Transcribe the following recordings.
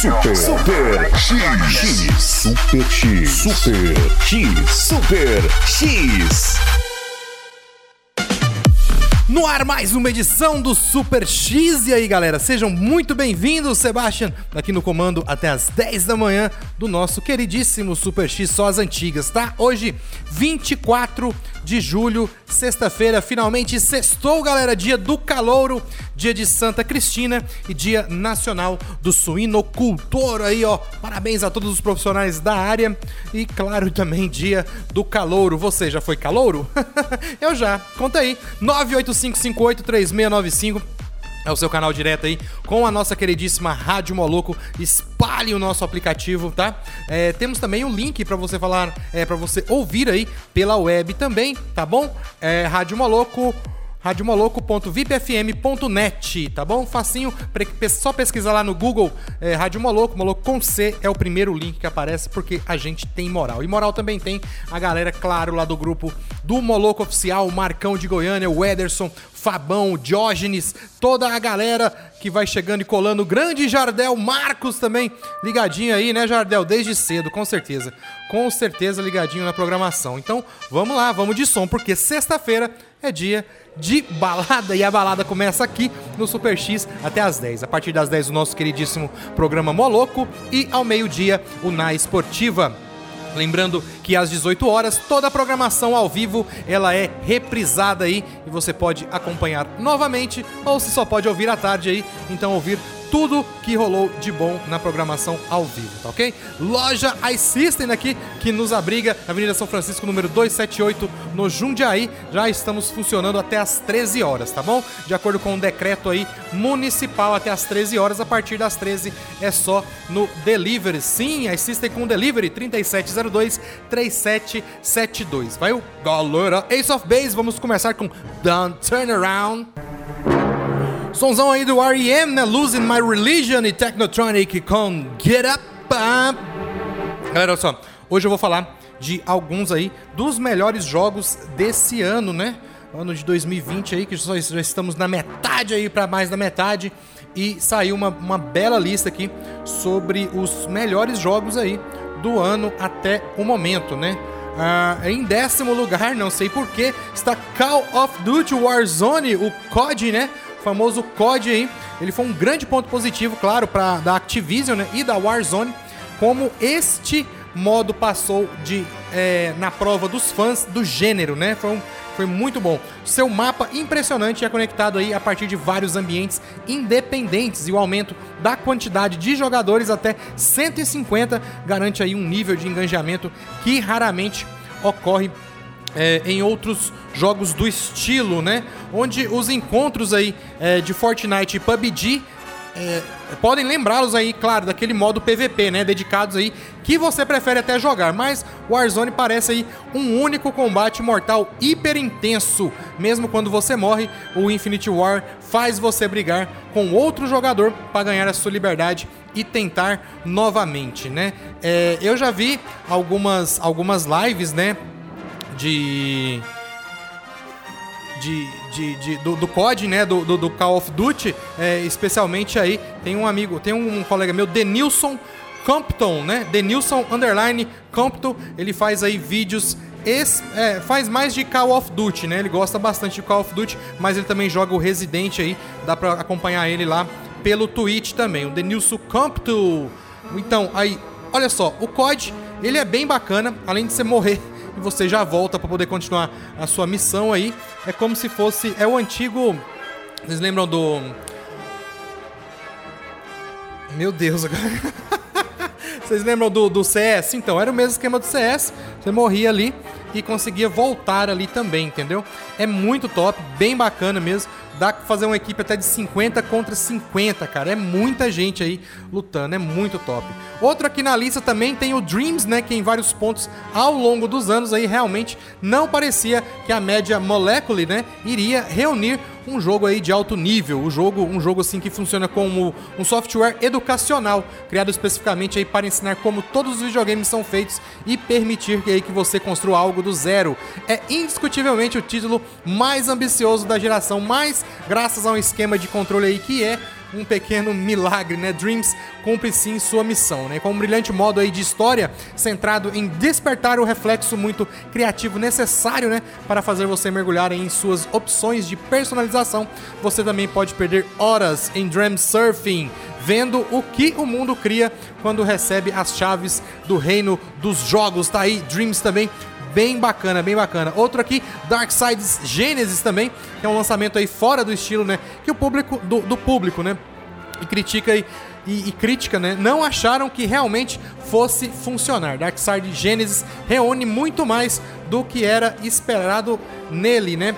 Super Super X X Super X Super X Super X No ar mais uma edição do Super X. E aí, galera, sejam muito bem-vindos. Sebastian aqui no comando até as 10 da manhã do nosso queridíssimo Super X, só as antigas, tá? Hoje, 24 de julho, sexta-feira, finalmente sextou, galera. Dia do calouro, dia de Santa Cristina e dia nacional do suinocultor aí, ó. Parabéns a todos os profissionais da área e, claro, também dia do calouro. Você já foi calouro? Eu já. Conta aí. 985583695 é o seu canal direto aí com a nossa queridíssima Rádio Moloco. Espalhe o nosso aplicativo, tá? É, temos também o link para você falar, é, para você ouvir aí pela web também, tá bom? É, Rádio Moloco radiomoloco.vipfm.net, tá bom? Facinho, só pesquisar lá no Google é, Rádio Moloco, Moloco com C é o primeiro link que aparece porque a gente tem moral. E moral também tem a galera, claro, lá do grupo do Moloco Oficial, o Marcão de Goiânia, o Ederson, Fabão, Diógenes, toda a galera que vai chegando e colando, o grande Jardel, Marcos também, ligadinho aí, né, Jardel? Desde cedo, com certeza. Com certeza ligadinho na programação. Então, vamos lá, vamos de som, porque sexta-feira é dia de balada e a balada começa aqui no Super X até às 10. A partir das 10 o nosso queridíssimo programa Moloco e ao meio-dia o Na Esportiva. Lembrando que às 18 horas toda a programação ao vivo ela é reprisada aí e você pode acompanhar novamente ou se só pode ouvir à tarde aí, então ouvir tudo que rolou de bom na programação ao vivo, tá ok? Loja Assistem aqui que nos abriga, Avenida São Francisco, número 278, no Jundiaí. Já estamos funcionando até as 13 horas, tá bom? De acordo com o um decreto aí municipal, até as 13 horas. A partir das 13 é só no delivery. Sim, Assistem com delivery 3702 3772. o galera? Ace of Base, vamos começar com Don Turn Around Sonzão aí do R.E.M., né? Losing My Religion e Technotronic com Get Up. Galera, olha só. Hoje eu vou falar de alguns aí dos melhores jogos desse ano, né? Ano de 2020 aí, que já estamos na metade aí, para mais da metade. E saiu uma, uma bela lista aqui sobre os melhores jogos aí do ano até o momento, né? Ah, em décimo lugar, não sei porquê, está Call of Duty Warzone, o COD, né? O famoso COD aí. Ele foi um grande ponto positivo, claro, para da Activision né? e da Warzone, como este modo passou de é, na prova dos fãs do gênero, né? Foi, um, foi muito bom. Seu mapa impressionante é conectado aí a partir de vários ambientes independentes e o aumento da quantidade de jogadores até 150 garante aí um nível de engajamento que raramente ocorre é, em outros jogos do estilo, né? Onde os encontros aí é, de Fortnite e PUBG é, podem lembrá-los aí, claro, daquele modo PVP, né? Dedicados aí que você prefere até jogar, mas Warzone parece aí um único combate mortal hiper intenso. Mesmo quando você morre, o Infinite War faz você brigar com outro jogador para ganhar a sua liberdade e tentar novamente, né? É, eu já vi algumas, algumas lives, né? De de, de, de- do, do COD, né? Do, do, do Call of Duty, é, especialmente aí, tem um amigo, tem um colega meu, Denilson Compton, né? Denilson Underline Compton, ele faz aí vídeos é, faz mais de Call of Duty, né? Ele gosta bastante de Call of Duty, mas ele também joga o Resident aí, dá pra acompanhar ele lá pelo Twitch também, o Denilson Compto. Então, aí, olha só, o COD, ele é bem bacana, além de você morrer e você já volta para poder continuar a sua missão aí. É como se fosse, é o antigo, vocês lembram do Meu Deus, agora Vocês lembram do, do CS? Então, era o mesmo esquema do CS. Você morria ali e conseguia voltar ali também, entendeu? É muito top, bem bacana mesmo. Dá pra fazer uma equipe até de 50 contra 50, cara. É muita gente aí lutando, é muito top. Outro aqui na lista também tem o Dreams, né? Que em vários pontos ao longo dos anos aí realmente não parecia que a média Molecule, né? Iria reunir um jogo aí de alto nível, um jogo, um jogo assim que funciona como um software educacional, criado especificamente aí para ensinar como todos os videogames são feitos e permitir que aí que você construa algo do zero. É indiscutivelmente o título mais ambicioso da geração, mas graças a um esquema de controle aí que é um pequeno milagre, né? Dreams cumpre sim sua missão, né? Com um brilhante modo aí de história centrado em despertar o reflexo muito criativo necessário, né, para fazer você mergulhar em suas opções de personalização. Você também pode perder horas em Dream Surfing, vendo o que o mundo cria quando recebe as chaves do reino dos jogos. Tá aí Dreams também bem bacana, bem bacana. Outro aqui, Darksiders Genesis também, que é um lançamento aí fora do estilo, né? Que o público, do, do público, né? E critica aí. E, e, crítica, né? Não acharam que realmente fosse funcionar. Darkseid Genesis reúne muito mais do que era esperado nele, né?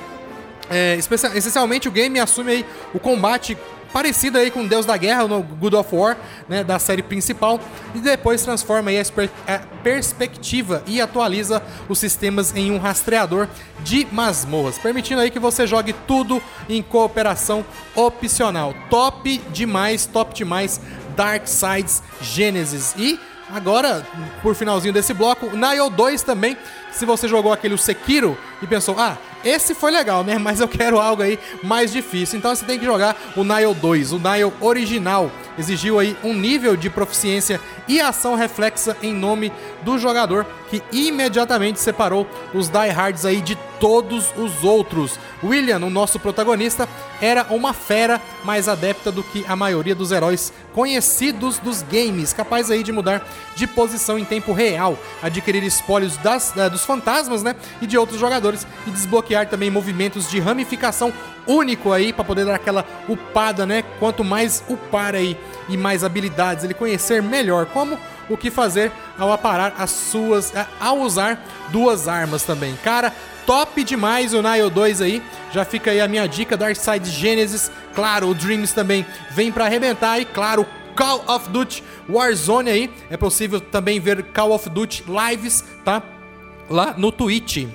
É, essencialmente o game assume aí o combate parecido aí com Deus da Guerra no God of War, né, da série principal, e depois transforma aí a, perspectiva e atualiza os sistemas em um rastreador de masmorras, permitindo aí que você jogue tudo em cooperação opcional. Top demais, top demais Dark Sides Genesis. E agora, por finalzinho desse bloco, Nile 2 também. Se você jogou aquele Sekiro e pensou, ah, esse foi legal, né? Mas eu quero algo aí mais difícil. Então você tem que jogar o Nile 2, o Nile original. Exigiu aí um nível de proficiência e ação reflexa em nome do jogador que imediatamente separou os diehards aí de todos os outros. William, o nosso protagonista, era uma fera mais adepta do que a maioria dos heróis conhecidos dos games, capaz aí de mudar de posição em tempo real, adquirir espólios das, uh, dos fantasmas, né, e de outros jogadores e desbloquear também movimentos de ramificação único aí para poder dar aquela upada, né? Quanto mais upar aí e mais habilidades ele conhecer melhor como o que fazer ao aparar as suas ao usar duas armas também. Cara, top demais o Nile 2 aí. Já fica aí a minha dica Dark Side Genesis. Claro, o Dreams também vem para arrebentar e claro, Call of Duty Warzone aí. É possível também ver Call of Duty lives, tá? Lá no Twitch.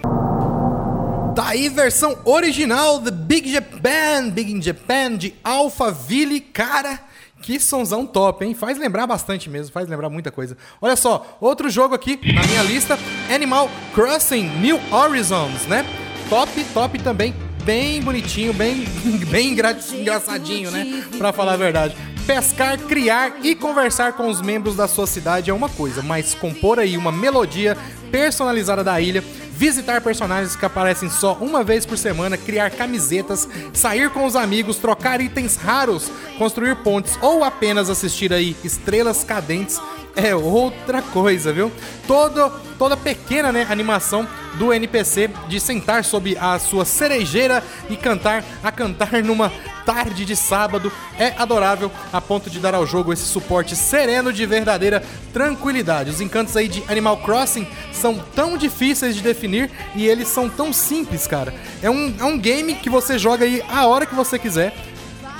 Tá aí versão original The Big Japan, Big in Japan de Alphaville, cara. Que sonzão top, hein? Faz lembrar bastante mesmo, faz lembrar muita coisa. Olha só, outro jogo aqui na minha lista, Animal Crossing New Horizons, né? Top, top também, bem bonitinho, bem, bem engraçadinho, né? Pra falar a verdade. Pescar, criar e conversar com os membros da sua cidade é uma coisa, mas compor aí uma melodia personalizada da ilha visitar personagens que aparecem só uma vez por semana, criar camisetas, sair com os amigos, trocar itens raros, construir pontes ou apenas assistir aí estrelas cadentes é outra coisa, viu? Todo, toda pequena né, animação do NPC de sentar sob a sua cerejeira e cantar a cantar numa tarde de sábado é adorável a ponto de dar ao jogo esse suporte sereno de verdadeira tranquilidade. Os encantos aí de Animal Crossing são tão difíceis de definir e eles são tão simples, cara. É um, é um game que você joga aí a hora que você quiser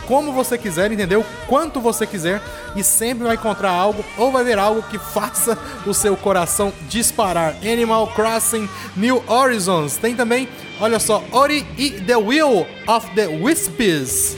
como você quiser, entendeu? Quanto você quiser e sempre vai encontrar algo ou vai ver algo que faça o seu coração disparar. Animal Crossing New Horizons. Tem também, olha só, Ori e The Will of the Wisps.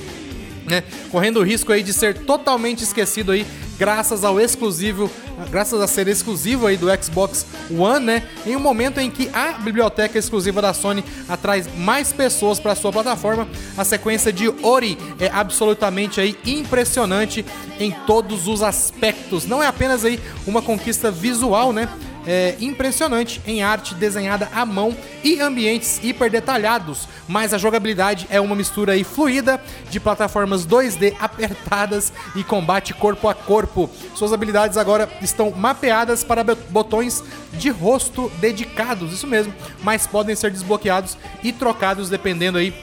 Né? Correndo o risco aí de ser totalmente esquecido aí graças ao exclusivo, graças a ser exclusivo aí do Xbox One, né? Em um momento em que a biblioteca exclusiva da Sony atrai mais pessoas para sua plataforma, a sequência de Ori é absolutamente aí impressionante em todos os aspectos. Não é apenas aí uma conquista visual, né? É, impressionante em arte desenhada à mão e ambientes hiper detalhados, mas a jogabilidade é uma mistura aí fluida de plataformas 2D apertadas e combate corpo a corpo. Suas habilidades agora estão mapeadas para botões de rosto dedicados, isso mesmo, mas podem ser desbloqueados e trocados dependendo aí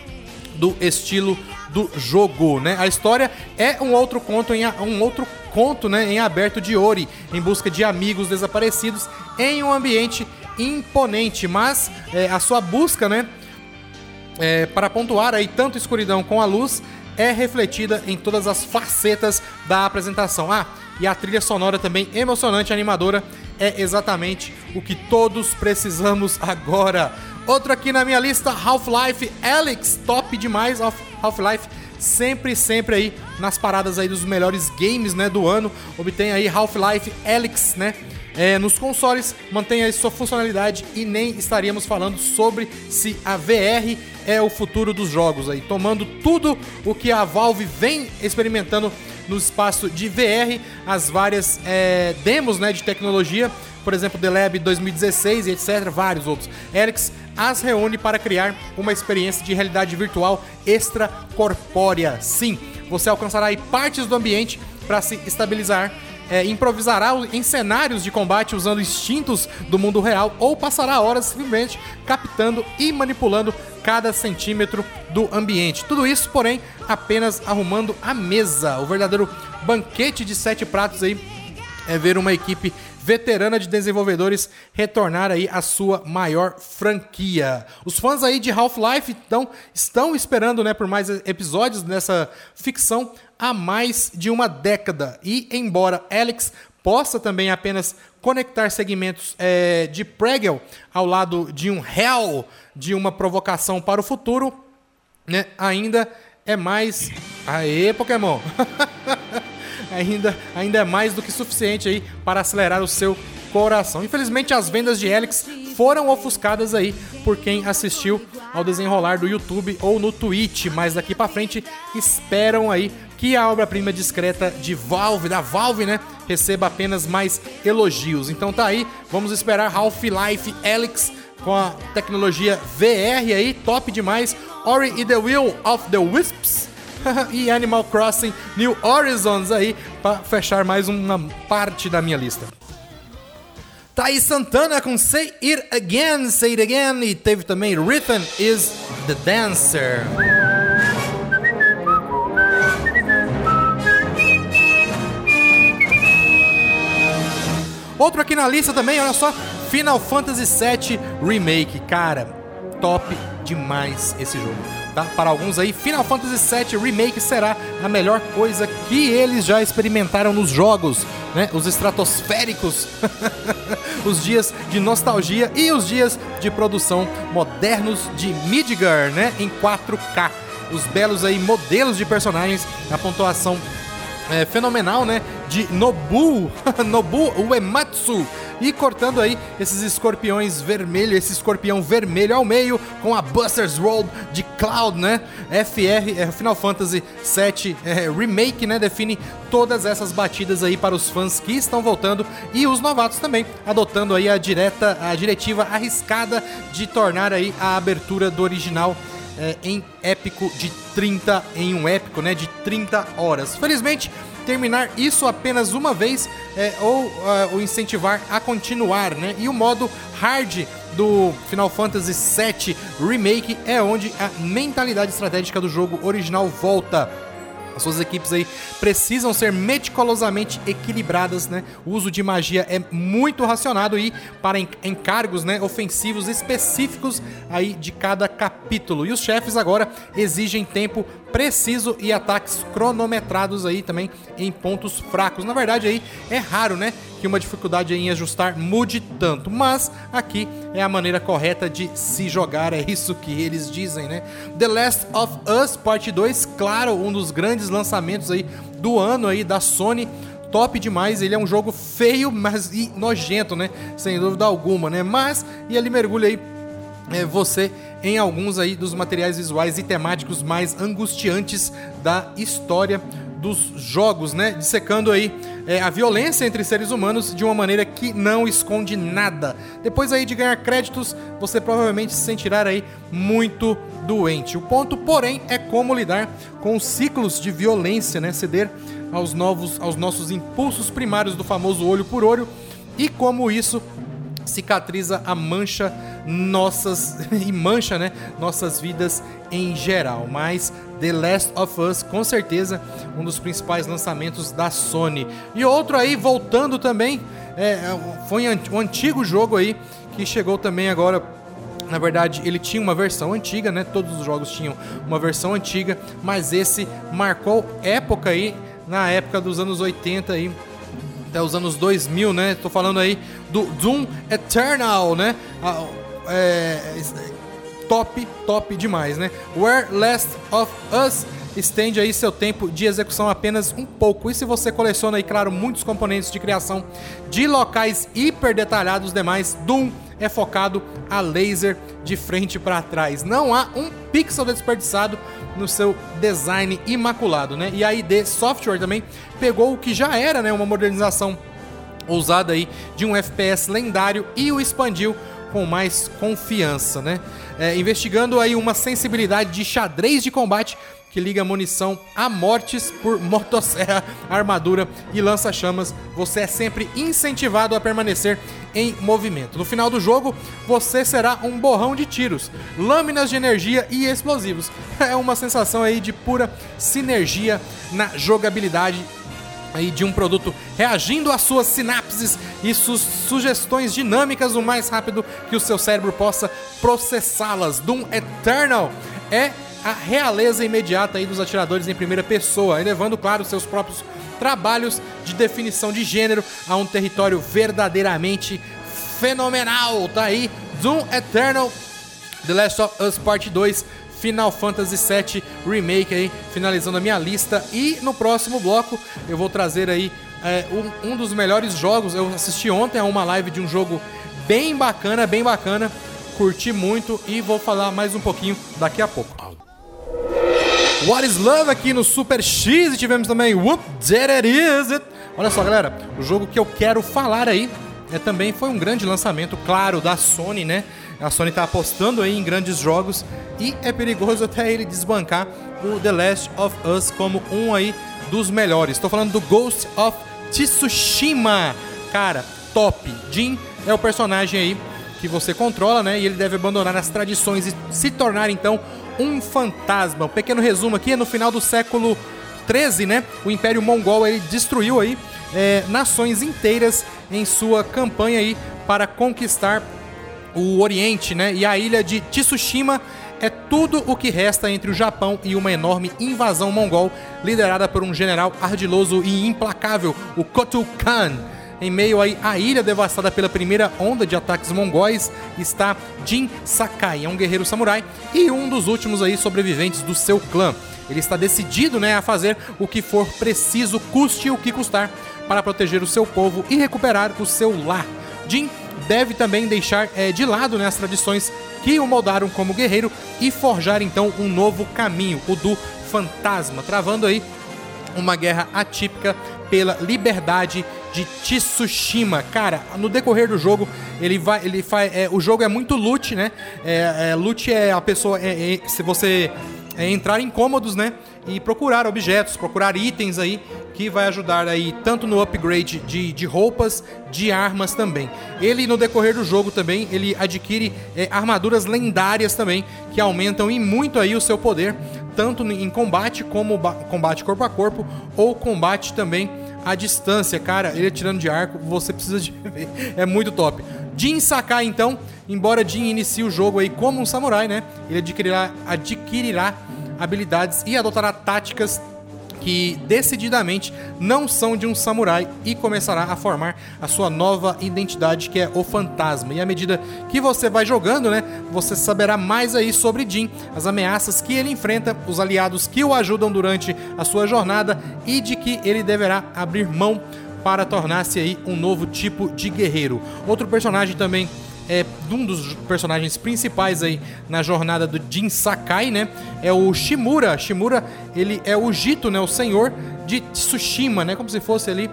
do estilo do jogo, né? A história é um outro conto em um outro conto, né, em aberto de Ori, em busca de amigos desaparecidos em um ambiente imponente, mas é, a sua busca, né, é, para pontuar aí tanto escuridão com a luz é refletida em todas as facetas da apresentação. Ah, e a trilha sonora também emocionante e animadora é exatamente o que todos precisamos agora. Outro aqui na minha lista, Half-Life Alyx, top demais, Half-Life sempre, sempre aí nas paradas aí dos melhores games, né, do ano. Obtém aí Half-Life Alyx, né, é, nos consoles, mantém aí sua funcionalidade e nem estaríamos falando sobre se a VR é o futuro dos jogos aí, tomando tudo o que a Valve vem experimentando no espaço de VR, as várias é, demos, né, de tecnologia, por exemplo, The Lab 2016 e etc, vários outros. Erix as reúne para criar uma experiência de realidade virtual extracorpórea. Sim, você alcançará partes do ambiente para se estabilizar é, improvisará em cenários de combate usando instintos do mundo real ou passará horas simplesmente captando e manipulando cada centímetro do ambiente. Tudo isso, porém, apenas arrumando a mesa. O verdadeiro banquete de sete pratos aí é ver uma equipe veterana de desenvolvedores retornar aí a sua maior franquia. Os fãs aí de Half-Life então, estão esperando né, por mais episódios dessa ficção há mais de uma década. E embora Alex possa também apenas conectar segmentos é, de Pregel ao lado de um Hell, de uma provocação para o futuro, né, ainda é mais. Aê, Pokémon! ainda, ainda é mais do que suficiente aí para acelerar o seu coração. Infelizmente, as vendas de Helix foram ofuscadas aí por quem assistiu ao desenrolar do YouTube ou no Twitch, mas daqui para frente esperam aí que a obra-prima discreta de Valve, da Valve, né, receba apenas mais elogios. Então tá aí, vamos esperar Half-Life Helix com a tecnologia VR aí, top demais. Ori e the Will of the Wisps e Animal Crossing New Horizons aí para fechar mais uma parte da minha lista. Thaís Santana com Say It Again, Say It Again e teve também Rhythm is the Dancer. Outro aqui na lista também, olha só, Final Fantasy VII Remake, cara, top demais esse jogo tá? Para alguns aí, Final Fantasy VII Remake será a melhor coisa que eles já experimentaram nos jogos, né? Os estratosféricos, os dias de nostalgia e os dias de produção modernos de Midgar, né? Em 4K. Os belos aí modelos de personagens, a pontuação é, fenomenal, né? De Nobu, Nobu Uematsu. E cortando aí esses escorpiões vermelhos, esse escorpião vermelho ao meio com a Buster's World de Cloud, né? FR, é, Final Fantasy VII é, Remake, né? Define todas essas batidas aí para os fãs que estão voltando e os novatos também, adotando aí a direta, a diretiva arriscada de tornar aí a abertura do original é, em épico de 30 em um épico, né, de 30 horas. Felizmente, terminar isso apenas uma vez é, ou uh, o incentivar a continuar, né? E o modo hard do Final Fantasy VII Remake é onde a mentalidade estratégica do jogo original volta. As suas equipes aí precisam ser meticulosamente equilibradas, né? O uso de magia é muito racionado e para encargos, né, ofensivos específicos aí de cada capítulo. E os chefes agora exigem tempo preciso e ataques cronometrados aí também em pontos fracos. Na verdade aí é raro, né, uma dificuldade em ajustar mude tanto, mas aqui é a maneira correta de se jogar, é isso que eles dizem, né? The Last of Us Parte 2, claro, um dos grandes lançamentos aí do ano aí da Sony top demais. Ele é um jogo feio, mas e nojento, né? Sem dúvida alguma, né? Mas e ele mergulha aí é, você em alguns aí dos materiais visuais e temáticos mais angustiantes da história dos jogos, né? Dissecando aí é, a violência entre seres humanos de uma maneira que não esconde nada. Depois aí de ganhar créditos, você provavelmente se sentirá aí muito doente. O ponto, porém, é como lidar com os ciclos de violência, né? Ceder aos novos, aos nossos impulsos primários do famoso olho por olho e como isso cicatriza a mancha nossas e mancha, né, nossas vidas em geral. Mas The Last of Us, com certeza, um dos principais lançamentos da Sony. E outro aí, voltando também, é, foi um antigo jogo aí que chegou também agora na verdade, ele tinha uma versão antiga, né? Todos os jogos tinham uma versão antiga, mas esse marcou época aí, na época dos anos 80 aí, até os anos 2000, né? Tô falando aí do Doom Eternal, né? é, top, top demais, né? Where Last of Us estende aí seu tempo de execução apenas um pouco. E se você coleciona aí, claro, muitos componentes de criação de locais hiper detalhados demais, Doom é focado a laser de frente para trás. Não há um pixel desperdiçado no seu design imaculado, né? E a ID Software também pegou o que já era, né, uma modernização ousada aí de um FPS lendário e o expandiu com mais confiança, né? É, investigando aí uma sensibilidade de xadrez de combate que liga munição a mortes por motosserra, armadura e lança-chamas. Você é sempre incentivado a permanecer em movimento. No final do jogo, você será um borrão de tiros, lâminas de energia e explosivos. É uma sensação aí de pura sinergia na jogabilidade aí de um produto reagindo às suas sinapses e suas sugestões dinâmicas o mais rápido que o seu cérebro possa processá-las. Doom Eternal é a realeza imediata aí dos atiradores em primeira pessoa, elevando, claro, seus próprios trabalhos de definição de gênero a um território verdadeiramente fenomenal. Tá aí Doom Eternal, The Last of Us Part 2, Final Fantasy VII Remake aí, finalizando a minha lista. E no próximo bloco eu vou trazer aí é, um, um dos melhores jogos. Eu assisti ontem a uma live de um jogo bem bacana, bem bacana. Curti muito e vou falar mais um pouquinho daqui a pouco. What is Love aqui no Super X e tivemos também Whoop Did It Is It. Olha só, galera, o jogo que eu quero falar aí é, também foi um grande lançamento, claro, da Sony, né? A Sony tá apostando aí em grandes jogos e é perigoso até ele desbancar o The Last of Us como um aí dos melhores. Estou falando do Ghost of Tsushima. Cara, top. Jin é o personagem aí que você controla, né? E ele deve abandonar as tradições e se tornar então um fantasma. Um pequeno resumo aqui, no final do século 13, né? O Império Mongol ele destruiu aí é, nações inteiras em sua campanha aí para conquistar o Oriente, né? E a ilha de Tsushima é tudo o que resta entre o Japão e uma enorme invasão mongol liderada por um general ardiloso e implacável, o Kotu Khan. Em meio aí à ilha devastada pela primeira onda de ataques mongóis está Jin Sakai, é um guerreiro samurai e um dos últimos aí sobreviventes do seu clã. Ele está decidido, né, a fazer o que for preciso, custe o que custar, para proteger o seu povo e recuperar o seu lar. Jin deve também deixar é, de lado né, as tradições que o moldaram como guerreiro e forjar então um novo caminho, o do fantasma, travando aí uma guerra atípica pela liberdade de Tsushima. Cara, no decorrer do jogo, ele vai. Ele faz. É, o jogo é muito loot, né? É, é, loot é a pessoa. É, é, se você é, entrar em cômodos, né? E procurar objetos, procurar itens aí que vai ajudar aí tanto no upgrade de, de roupas, de armas também. Ele no decorrer do jogo também ele adquire é, armaduras lendárias também que aumentam e muito aí o seu poder tanto em combate como combate corpo a corpo ou combate também à distância, cara, ele atirando de arco, você precisa de ver. É muito top. Jin Sakai, então, embora Jin inicie o jogo aí como um samurai, né? Ele adquirirá, adquirirá habilidades e adotará táticas que decididamente não são de um samurai e começará a formar a sua nova identidade que é o fantasma. E à medida que você vai jogando, né, você saberá mais aí sobre Jin, as ameaças que ele enfrenta, os aliados que o ajudam durante a sua jornada e de que ele deverá abrir mão para tornar-se aí um novo tipo de guerreiro. Outro personagem também é um dos personagens principais aí na jornada do Jin Sakai, né? É o Shimura. Shimura, ele é o Jito, né? O senhor de Tsushima, né? Como se fosse ali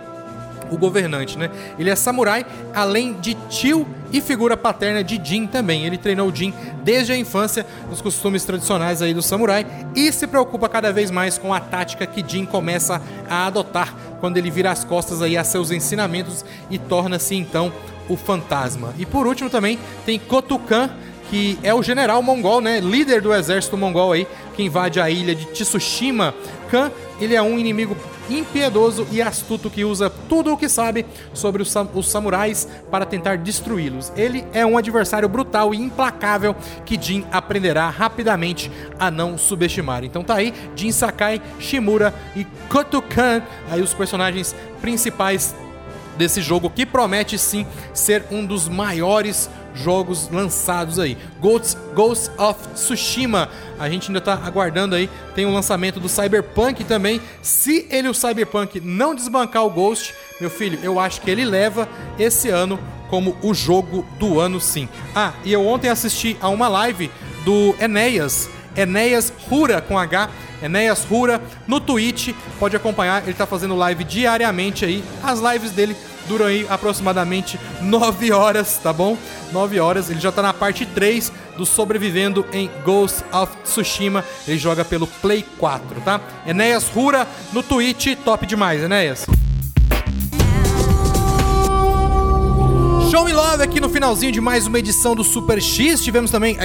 o governante, né? Ele é samurai, além de tio e figura paterna de Jin também. Ele treinou Jin desde a infância nos costumes tradicionais aí do samurai e se preocupa cada vez mais com a tática que Jin começa a adotar quando ele vira as costas aí a seus ensinamentos e torna-se então o fantasma. E por último também tem Kotukan, que é o general mongol, né, líder do exército mongol aí, que invade a ilha de Tsushima. Khan, ele é um inimigo impiedoso e astuto que usa tudo o que sabe sobre os, sam os samurais para tentar destruí-los. Ele é um adversário brutal e implacável que Jin aprenderá rapidamente a não subestimar. Então tá aí Jin Sakai, Shimura e Kotukan, aí os personagens principais desse jogo que promete sim ser um dos maiores jogos lançados aí. Ghost, Ghost of Tsushima, a gente ainda tá aguardando aí. Tem o lançamento do Cyberpunk também. Se ele, o Cyberpunk, não desbancar o Ghost, meu filho, eu acho que ele leva esse ano como o jogo do ano sim. Ah, e eu ontem assisti a uma live do Enéas, Enéas Rura com H. Enéas Rura no Twitch, pode acompanhar, ele tá fazendo live diariamente aí. As lives dele duram aí aproximadamente 9 horas, tá bom? 9 horas, ele já tá na parte 3 do Sobrevivendo em Ghost of Tsushima. Ele joga pelo Play 4, tá? Enéas Rura no Twitch, top demais, Enéas. Show me love aqui no finalzinho de mais uma edição do Super X. Tivemos também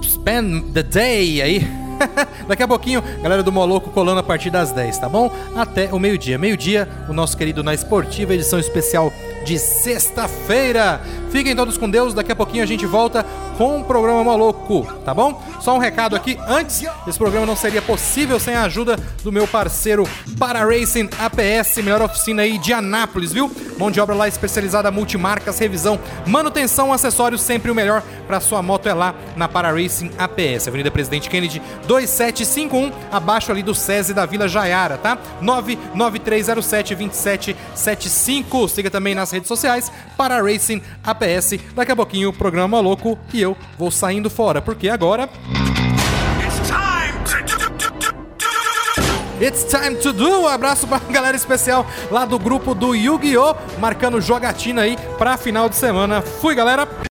Expand the Day aí Daqui a pouquinho, galera do Moloco colando a partir das 10, tá bom? Até o meio-dia. Meio-dia, o nosso querido Na Esportiva, edição especial de sexta-feira. Fiquem todos com Deus, daqui a pouquinho a gente volta com o programa maluco, tá bom? Só um recado aqui, antes, esse programa não seria possível sem a ajuda do meu parceiro Para Racing APS, melhor oficina aí de Anápolis, viu? Mão de obra lá especializada, multimarcas, revisão, manutenção, acessórios, sempre o melhor para sua moto é lá na Para Racing APS, Avenida Presidente Kennedy 2751, abaixo ali do SESI da Vila Jaiara, tá? 99307 2775. Siga também nas redes sociais Para Racing APS. Daqui a pouquinho o programa louco e eu vou saindo fora, porque agora. It's time to do! Um abraço pra galera especial lá do grupo do Yu-Gi-Oh! Marcando jogatina aí pra final de semana. Fui, galera!